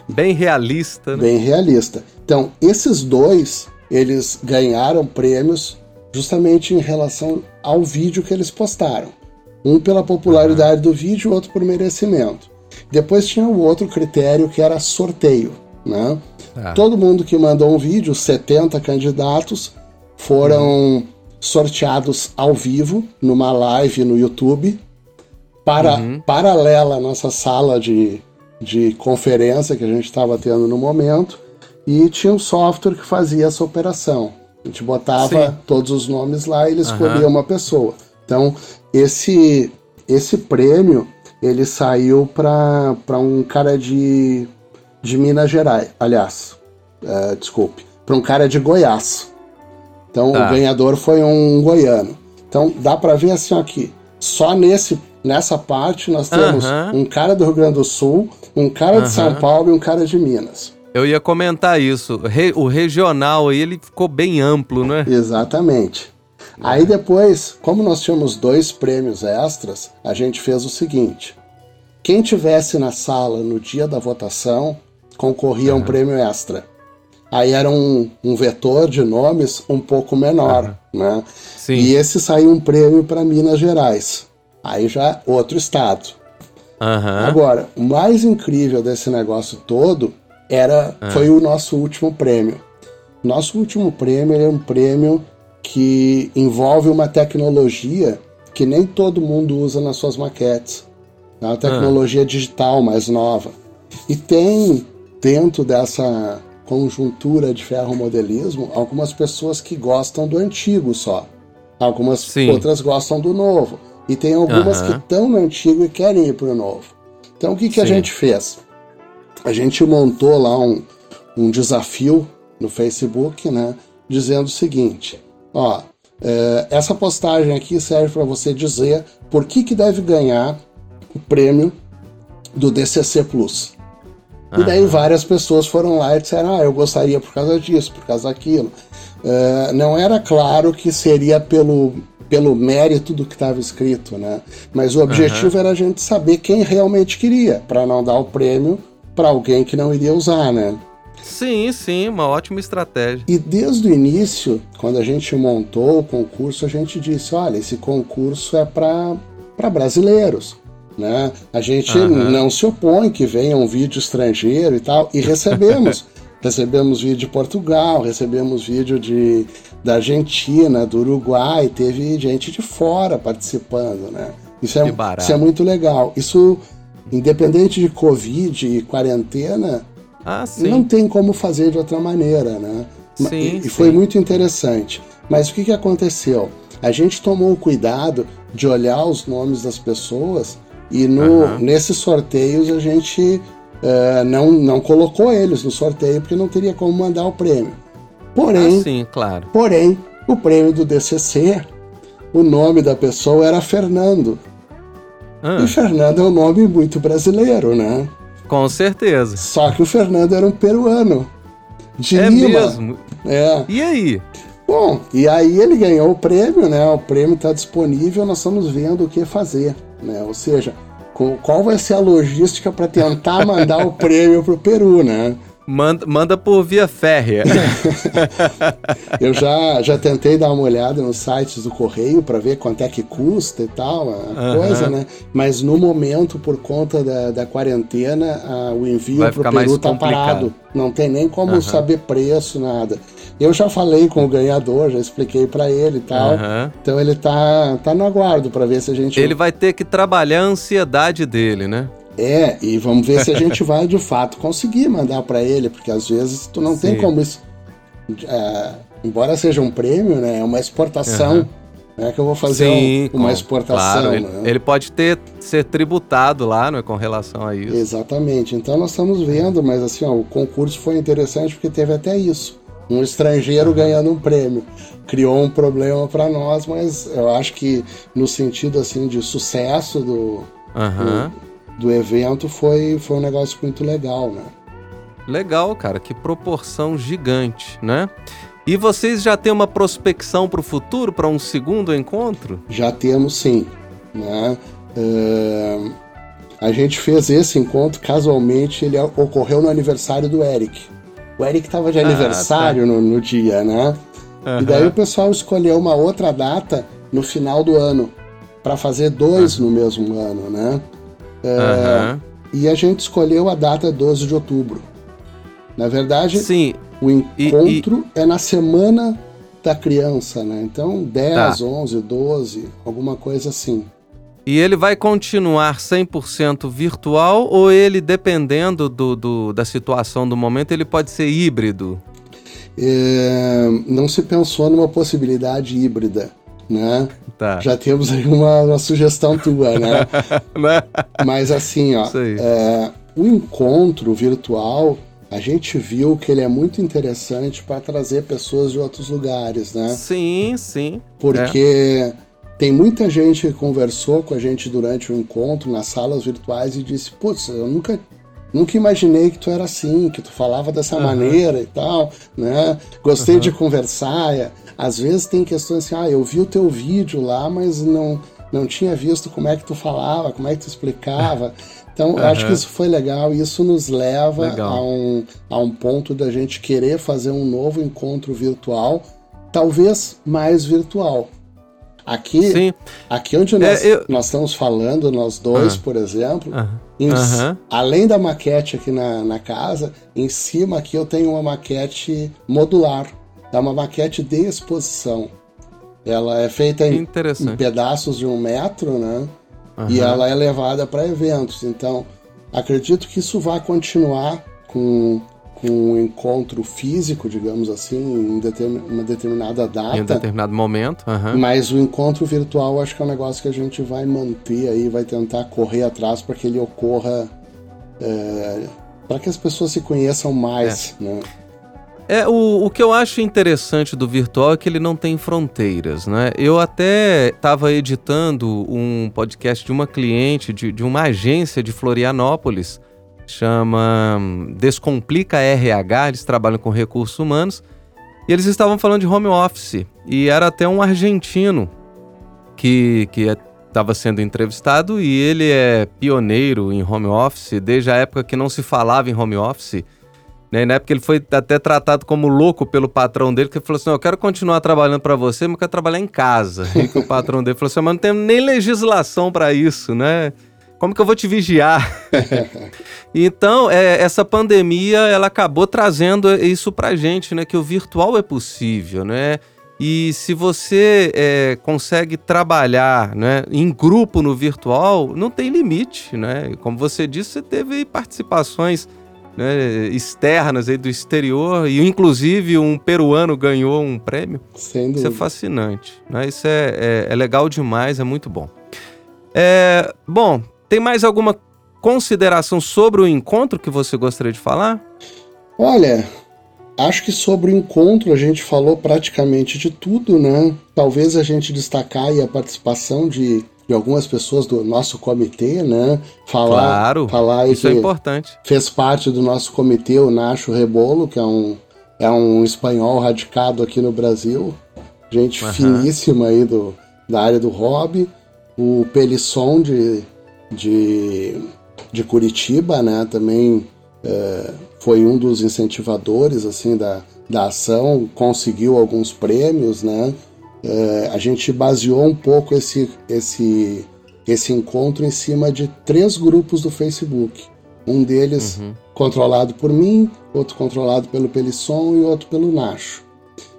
Bem realista, né? Bem realista. Então, esses dois, eles ganharam prêmios justamente em relação ao vídeo que eles postaram. Um pela popularidade do vídeo, outro por merecimento. Depois tinha o outro critério que era sorteio. Né? Ah. Todo mundo que mandou um vídeo, 70 candidatos, foram uhum. sorteados ao vivo, numa live no YouTube, para, uhum. paralela à nossa sala de, de conferência que a gente estava tendo no momento, e tinha um software que fazia essa operação. A gente botava Sim. todos os nomes lá e ele escolhia uhum. uma pessoa. Então, esse, esse prêmio ele saiu para um cara de, de Minas Gerais, aliás, é, desculpe, para um cara de Goiás. Então tá. o ganhador foi um goiano. Então dá para ver assim aqui, só nesse nessa parte nós temos um cara do Rio Grande do Sul, um cara de São Paulo e um cara de Minas. Eu ia comentar isso. O regional aí ele ficou bem amplo, né? Exatamente. Aí depois, como nós tínhamos dois prêmios extras, a gente fez o seguinte: quem tivesse na sala no dia da votação concorria a um prêmio extra. Aí era um, um vetor de nomes um pouco menor, uhum. né? Sim. E esse saiu um prêmio para Minas Gerais. Aí já outro estado. Uhum. Agora, o mais incrível desse negócio todo era uhum. foi o nosso último prêmio. Nosso último prêmio é um prêmio que envolve uma tecnologia que nem todo mundo usa nas suas maquetes. É uma tecnologia digital mais nova. E tem dentro dessa conjuntura de ferromodelismo algumas pessoas que gostam do antigo só. Algumas Sim. outras gostam do novo. E tem algumas que estão no antigo e querem ir para o novo. Então o que, que a gente fez? A gente montou lá um, um desafio no Facebook, né? Dizendo o seguinte: ó, é, essa postagem aqui serve para você dizer por que, que deve ganhar o prêmio do DCC Plus. E daí várias pessoas foram lá e disseram: Ah, eu gostaria por causa disso, por causa daquilo. Uh, não era claro que seria pelo, pelo mérito do que estava escrito, né? Mas o objetivo uhum. era a gente saber quem realmente queria, para não dar o prêmio para alguém que não iria usar, né? Sim, sim, uma ótima estratégia. E desde o início, quando a gente montou o concurso, a gente disse: olha, esse concurso é para brasileiros. Né? A gente uhum. não se opõe que venha um vídeo estrangeiro e tal, e recebemos. recebemos vídeo de Portugal, recebemos vídeo de, da Argentina, do Uruguai, teve gente de fora participando, né? Isso é, isso é muito legal. Isso, independente de Covid e quarentena, ah, não tem como fazer de outra maneira, né? Sim, e, foi muito interessante. Mas o que, que aconteceu? A gente tomou o cuidado de olhar os nomes das pessoas e no, uhum. nesses sorteios a gente uh, não, não colocou eles no sorteio porque não teria como mandar o prêmio. Porém, ah, sim, claro. porém, o prêmio do DCC, o nome da pessoa era Fernando. Ah. E Fernando é um nome muito brasileiro, né? Com certeza. Só que o Fernando era um peruano. De é Lima. mesmo? É. E aí? Bom, e aí ele ganhou o prêmio, né? O prêmio está disponível, nós estamos vendo o que fazer. Né? Ou seja, qual vai ser a logística para tentar mandar o prêmio para o Peru, né? Manda, manda por via férrea. eu já, já tentei dar uma olhada nos sites do correio para ver quanto é que custa e tal, a coisa, né? Mas no momento, por conta da, da quarentena, a, o envio para o Peru tá parado. Não tem nem como saber preço, nada. Eu já falei com o ganhador, já expliquei para ele e tal. Uhum. Então ele tá, tá no aguardo para ver se a gente. Ele vai ter que trabalhar a ansiedade dele, né? É, e vamos ver se a gente vai de fato conseguir mandar para ele, porque às vezes tu não Sim. tem como isso. É, embora seja um prêmio, né? É uma exportação. Uhum. Né, que eu vou fazer Sim, um, uma com, exportação. Claro, ele, né? ele, pode ter ser tributado lá, né, com relação a isso. Exatamente. Então nós estamos vendo, mas assim, ó, o concurso foi interessante porque teve até isso um estrangeiro ganhando um prêmio. Criou um problema para nós, mas eu acho que no sentido assim de sucesso do, uhum. do, do, evento foi, foi um negócio muito legal, né? Legal, cara, que proporção gigante, né? E vocês já têm uma prospecção para o futuro, para um segundo encontro? Já temos sim, né? Uh, a gente fez esse encontro casualmente, ele ocorreu no aniversário do Eric. O Eric estava de aniversário ah, tá. no, no, dia, né? Uhum. E daí o pessoal escolheu uma outra data no final do ano para fazer dois uhum. no mesmo ano, né? É, uhum. E a gente escolheu a data 12 de outubro. Na verdade, Sim. o encontro e, e... é na semana da criança, né? Então 10, tá. 11, 12, alguma coisa assim. E ele vai continuar 100% virtual ou ele, dependendo do, do, da situação do momento, ele pode ser híbrido? É, não se pensou numa possibilidade híbrida né? Tá. Já temos aí uma, uma sugestão tua, né? né? Mas assim, ó, é, o encontro virtual, a gente viu que ele é muito interessante para trazer pessoas de outros lugares, né? Sim, sim. Porque é. tem muita gente que conversou com a gente durante o encontro nas salas virtuais e disse: Putz, eu nunca Nunca imaginei que tu era assim, que tu falava dessa uhum. maneira e tal, né? Gostei uhum. de conversar. Às vezes tem questões assim, ah, eu vi o teu vídeo lá, mas não, não tinha visto como é que tu falava, como é que tu explicava. Então, uhum. eu acho que isso foi legal e isso nos leva a um, a um ponto da gente querer fazer um novo encontro virtual, talvez mais virtual. Aqui, Sim. aqui onde é, nós, eu... nós estamos falando, nós dois, uhum. por exemplo, uhum. Em, além da maquete aqui na, na casa, em cima aqui eu tenho uma maquete modular. É uma maquete de exposição. Ela é feita em, em pedaços de um metro, né? Uhum. E ela é levada para eventos. Então, acredito que isso vai continuar com, com um encontro físico, digamos assim, em determin, uma determinada data. Em um determinado momento. Uhum. Mas o encontro virtual acho que é um negócio que a gente vai manter aí, vai tentar correr atrás para que ele ocorra. É, para que as pessoas se conheçam mais, é. né? É, o, o que eu acho interessante do virtual é que ele não tem fronteiras, né? Eu até estava editando um podcast de uma cliente, de, de uma agência de Florianópolis, chama hum, Descomplica RH, eles trabalham com recursos humanos, e eles estavam falando de home office, e era até um argentino que estava é, sendo entrevistado, e ele é pioneiro em home office, desde a época que não se falava em home office, né? Na época ele foi até tratado como louco pelo patrão dele, que falou assim: Eu quero continuar trabalhando para você, mas eu quero trabalhar em casa. E o patrão dele falou assim: Mas não tem nem legislação para isso, né? Como que eu vou te vigiar? então, é, essa pandemia ela acabou trazendo isso pra gente, né? Que o virtual é possível, né? E se você é, consegue trabalhar né, em grupo no virtual, não tem limite, né? Como você disse, você teve participações né, externas aí do exterior e inclusive um peruano ganhou um prêmio. Sem Isso é fascinante, né? Isso é, é, é legal demais, é muito bom. É, bom, tem mais alguma consideração sobre o encontro que você gostaria de falar? Olha, acho que sobre o encontro a gente falou praticamente de tudo, né? Talvez a gente destacar a participação de de algumas pessoas do nosso comitê, né? Falar, claro, falar isso é importante. Fez parte do nosso comitê o Nacho Rebolo, que é um, é um espanhol radicado aqui no Brasil, gente uhum. finíssima aí do, da área do hobby. O Pelisson de, de, de Curitiba, né? Também é, foi um dos incentivadores assim da, da ação, conseguiu alguns prêmios, né? É, a gente baseou um pouco esse, esse, esse encontro em cima de três grupos do Facebook. Um deles uhum. controlado por mim, outro controlado pelo Pelisson e outro pelo Nacho.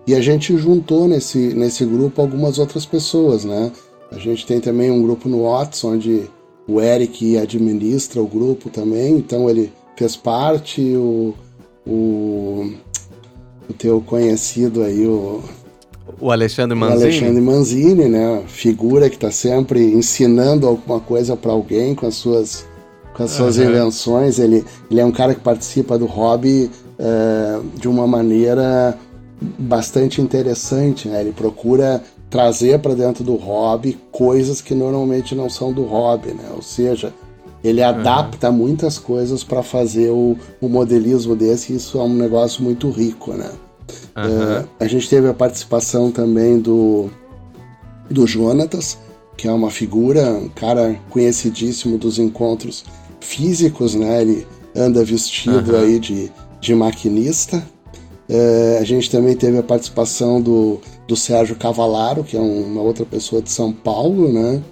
E a gente juntou nesse, nesse grupo algumas outras pessoas, né? A gente tem também um grupo no Whats, onde o Eric administra o grupo também, então ele fez parte, o, o, o teu conhecido aí, o o Alexandre Manzini? O Alexandre Manzini, né? Figura que está sempre ensinando alguma coisa para alguém com as suas, com as suas uhum. invenções. Ele, ele é um cara que participa do hobby é, de uma maneira bastante interessante. Né? Ele procura trazer para dentro do hobby coisas que normalmente não são do hobby, né? Ou seja, ele adapta uhum. muitas coisas para fazer o, o modelismo desse. E isso é um negócio muito rico, né? Uhum. a gente teve a participação também do, do Jonatas, que é uma figura, um cara conhecidíssimo dos encontros físicos, né? Ele anda vestido uhum. aí de, de maquinista. É, a gente também teve a participação do, do Sérgio Cavalaro, que é uma outra pessoa de São Paulo, né?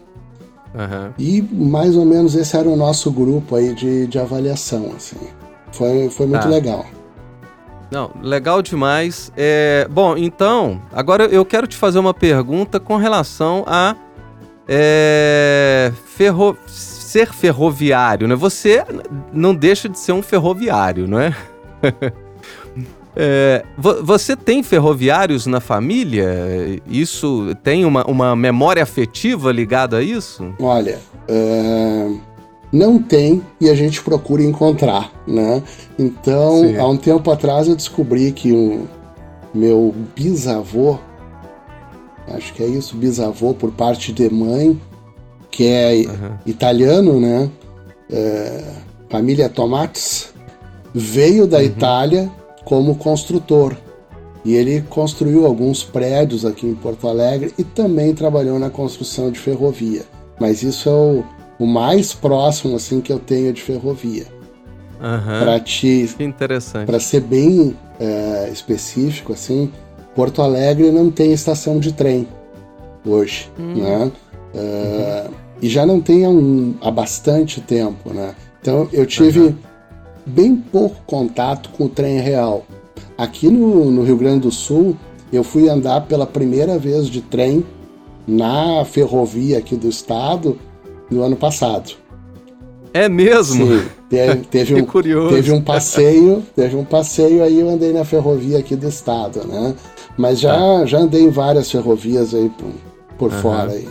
Uhum. E mais ou menos esse era o nosso grupo aí de, de avaliação, assim. Foi, foi muito tá. legal. Não, legal demais. É, bom, então, agora eu quero te fazer uma pergunta com relação a é, ferro, ser ferroviário, né? Você não deixa de ser um ferroviário, não é? é você tem ferroviários na família? Isso tem uma, uma memória afetiva ligada a isso? Olha, é, não tem e a gente procura encontrar, né? Então, Sim. há um tempo atrás eu descobri que o meu bisavô, acho que é isso, bisavô por parte de mãe, que é uhum. italiano, né? É, família Tomates, veio da uhum. Itália como construtor. E ele construiu alguns prédios aqui em Porto Alegre e também trabalhou na construção de ferrovia. Mas isso é o, o mais próximo assim que eu tenho de ferrovia. Uhum. Para te, interessante. Para ser bem é, específico assim, Porto Alegre não tem estação de trem hoje, uhum. né? É, uhum. E já não tem há, um, há bastante tempo, né? Então eu tive bem pouco contato com o trem real. Aqui no, no Rio Grande do Sul, eu fui andar pela primeira vez de trem na ferrovia aqui do estado no ano passado. É mesmo? Sim, teve, teve um, curioso. teve um passeio, teve um passeio aí eu andei na ferrovia aqui do estado, né? Mas já, ah. já andei em várias ferrovias aí por, por uhum. fora aí.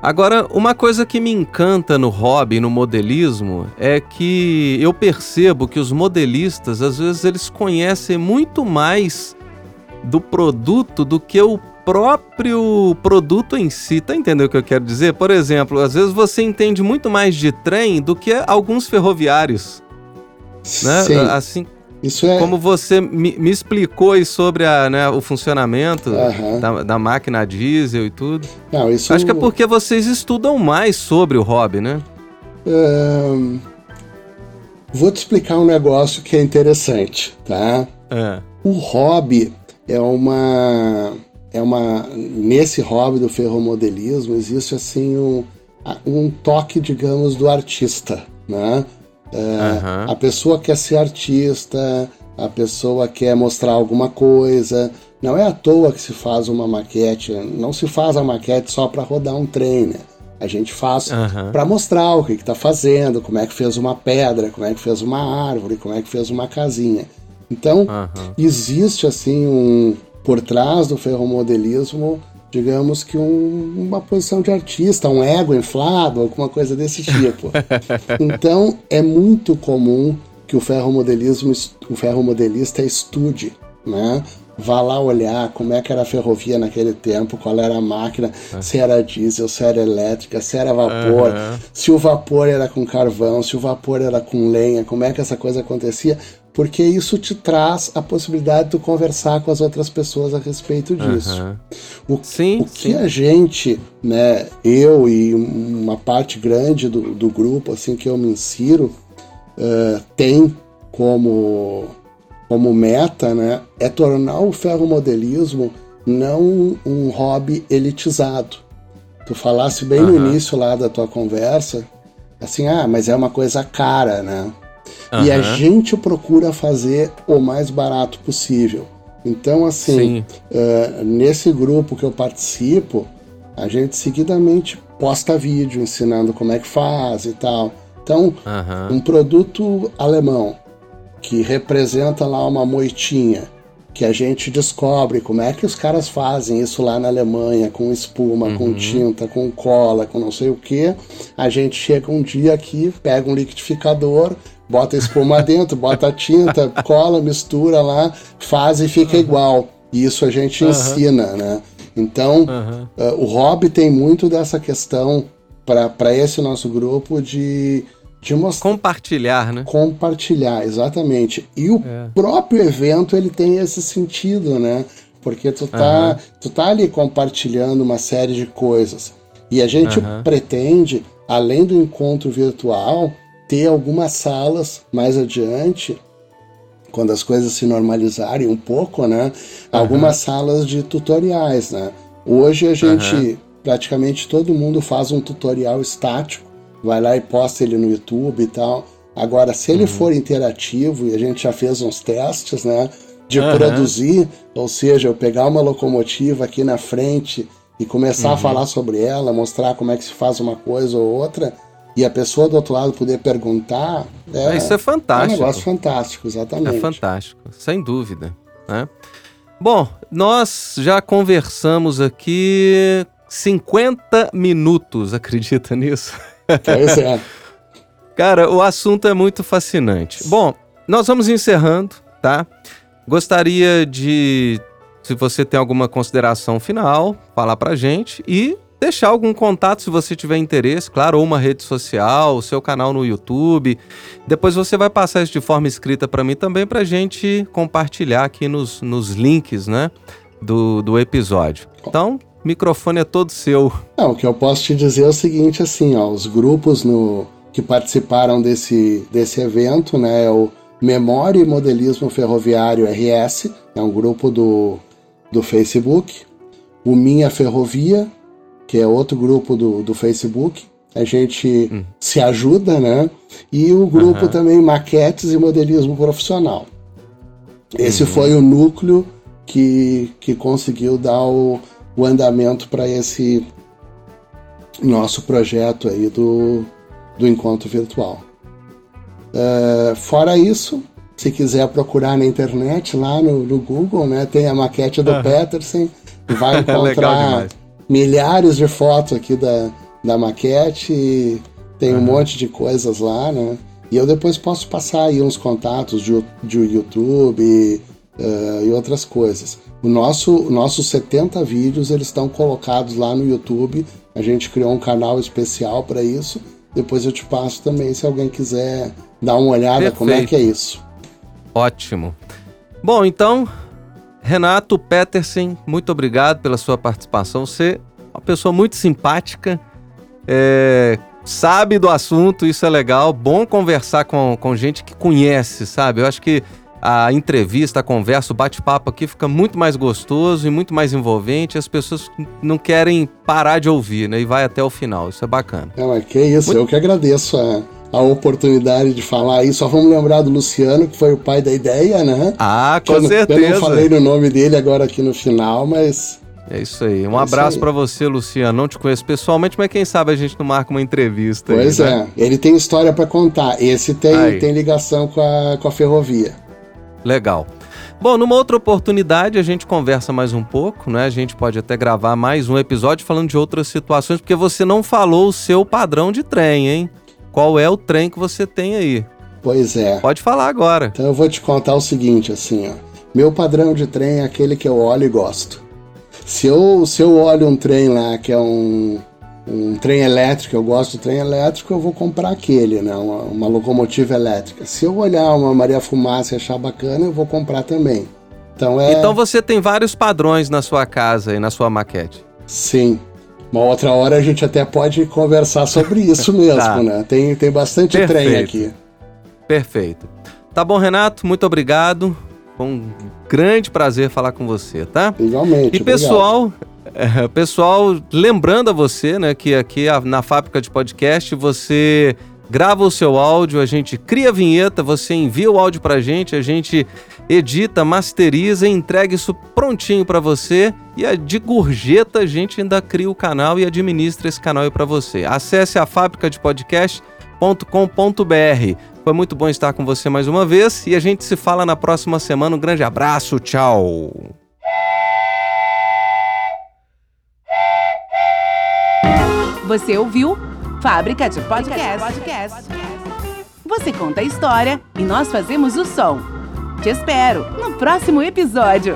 Agora, uma coisa que me encanta no hobby, no modelismo, é que eu percebo que os modelistas, às vezes, eles conhecem muito mais do produto do que o próprio produto em si. Tá entendendo o que eu quero dizer? Por exemplo, às vezes você entende muito mais de trem do que alguns ferroviários. Né? Sim. Assim, isso é... Como você me, me explicou aí sobre a, né, o funcionamento uhum. da, da, máquina diesel e tudo. Não, isso... Acho que é porque vocês estudam mais sobre o hobby, né? Vou te explicar um negócio que é interessante, tá? É. O hobby é uma é uma nesse hobby do ferromodelismo existe assim um, um toque digamos do artista né é, uhum. a pessoa quer ser artista a pessoa quer mostrar alguma coisa não é à toa que se faz uma maquete não se faz a maquete só para rodar um trem né? a gente faz uhum. para mostrar o que está fazendo como é que fez uma pedra como é que fez uma árvore como é que fez uma casinha então uhum. existe assim um por trás do ferromodelismo, digamos que um, uma posição de artista, um ego inflado, alguma coisa desse tipo. então, é muito comum que o ferromodelismo, o ferromodelista estude, né? Vá lá olhar como é que era a ferrovia naquele tempo, qual era a máquina, é. se era diesel, se era elétrica, se era vapor, uhum. se o vapor era com carvão, se o vapor era com lenha, como é que essa coisa acontecia porque isso te traz a possibilidade de conversar com as outras pessoas a respeito disso. Uhum. O, sim, o que a gente, né, eu e uma parte grande do, do grupo assim que eu me insiro, uh, tem como, como meta né, é tornar o ferromodelismo não um hobby elitizado. Tu falasse bem uhum. no início lá da tua conversa, assim, ah, mas é uma coisa cara, né? Uhum. E a gente procura fazer o mais barato possível. Então, assim, uh, nesse grupo que eu participo, a gente seguidamente posta vídeo ensinando como é que faz e tal. Então, uhum. um produto alemão que representa lá uma moitinha, que a gente descobre como é que os caras fazem isso lá na Alemanha, com espuma, uhum. com tinta, com cola, com não sei o que. A gente chega um dia aqui, pega um liquidificador, bota espuma dentro, bota tinta, cola, mistura lá, faz e fica uhum. igual. E isso a gente uhum. ensina, né? Então, uhum. uh, o hobby tem muito dessa questão para esse nosso grupo de, de mostrar. Compartilhar, né? Compartilhar, exatamente. E o é. próprio evento ele tem esse sentido, né? Porque tu tá, tu tá ali compartilhando uma série de coisas. E a gente pretende, além do encontro virtual, ter algumas salas mais adiante quando as coisas se normalizarem um pouco, né? Algumas salas de tutoriais, né? Hoje a gente, uhum. praticamente todo mundo faz um tutorial estático, vai lá e posta ele no YouTube e tal. Agora, se ele uhum. for interativo, e a gente já fez uns testes, né? De uhum. produzir, ou seja, eu pegar uma locomotiva aqui na frente e começar a uhum. falar sobre ela, mostrar como é que se faz uma coisa ou outra, e a pessoa do outro lado poder perguntar. É, Isso é fantástico. É um negócio fantástico, exatamente. É fantástico, sem dúvida. Né? Bom, nós já conversamos aqui 50 minutos, acredita nisso? Pois é. Cara, o assunto é muito fascinante. Bom, nós vamos encerrando, tá? Gostaria de, se você tem alguma consideração final, falar pra gente e deixar algum contato se você tiver interesse, claro, ou uma rede social, o seu canal no YouTube. Depois você vai passar isso de forma escrita para mim também para gente compartilhar aqui nos, nos links, né, do, do episódio. Então, microfone é todo seu. Não, o que eu posso te dizer é o seguinte, assim, ó, os grupos no que participaram desse, desse evento, né, é o Memória e Modelismo Ferroviário RS, é um grupo do, do Facebook, o Minha Ferrovia, que é outro grupo do, do Facebook. A gente hum. se ajuda, né? E o grupo uhum. também Maquetes e Modelismo Profissional. Esse uhum. foi o núcleo que, que conseguiu dar o, o andamento para esse nosso projeto aí do, do encontro virtual. Uh, fora isso, se quiser procurar na internet, lá no, no Google, né, tem a maquete do uhum. Peterson, vai encontrar milhares de fotos aqui da, da maquete, tem uhum. um monte de coisas lá, né? E eu depois posso passar aí uns contatos de, de YouTube uh, e outras coisas. O nosso, nossos 70 vídeos eles estão colocados lá no YouTube. A gente criou um canal especial para isso. Depois eu te passo também se alguém quiser dar uma olhada Perfeito. como é que é isso. Ótimo. Bom, então Renato Petersen, muito obrigado pela sua participação. Você é uma pessoa muito simpática, é, sabe do assunto, isso é legal. Bom conversar com, com gente que conhece, sabe? Eu acho que a entrevista, a conversa, o bate-papo aqui fica muito mais gostoso e muito mais envolvente. As pessoas não querem parar de ouvir, né? E vai até o final. Isso é bacana. Não, é que isso. Muito... Eu que agradeço a a oportunidade de falar aí. Só vamos lembrar do Luciano, que foi o pai da ideia, né? Ah, com eu certeza. eu não falei no nome dele agora aqui no final, mas. É isso aí. Um é abraço para você, Luciano. Não te conheço pessoalmente, mas quem sabe a gente não marca uma entrevista. Pois aí, é. Né? Ele tem história para contar. Esse tem, tem ligação com a, com a ferrovia. Legal. Bom, numa outra oportunidade a gente conversa mais um pouco, né? A gente pode até gravar mais um episódio falando de outras situações, porque você não falou o seu padrão de trem, hein? Qual é o trem que você tem aí. Pois é. Pode falar agora. Então eu vou te contar o seguinte, assim, ó. Meu padrão de trem é aquele que eu olho e gosto. Se eu, se eu olho um trem lá que é um, um trem elétrico, eu gosto do trem elétrico, eu vou comprar aquele, né? Uma, uma locomotiva elétrica. Se eu olhar uma Maria Fumaça e achar bacana, eu vou comprar também. Então, é... então você tem vários padrões na sua casa e na sua maquete. Sim. Uma outra hora a gente até pode conversar sobre isso mesmo, tá. né? Tem, tem bastante Perfeito. trem aqui. Perfeito. Tá bom, Renato, muito obrigado. Foi um grande prazer falar com você, tá? Igualmente. E pessoal, é, pessoal, lembrando a você, né, que aqui na fábrica de podcast você grava o seu áudio, a gente cria a vinheta, você envia o áudio pra gente, a gente edita, masteriza e entrega isso prontinho para você. E a de gorjeta a gente ainda cria o canal e administra esse canal para você. Acesse a fábrica de podcast.com.br. Foi muito bom estar com você mais uma vez e a gente se fala na próxima semana. Um grande abraço, tchau. Você ouviu Fábrica de Podcast. Você conta a história e nós fazemos o som. Te espero no próximo episódio.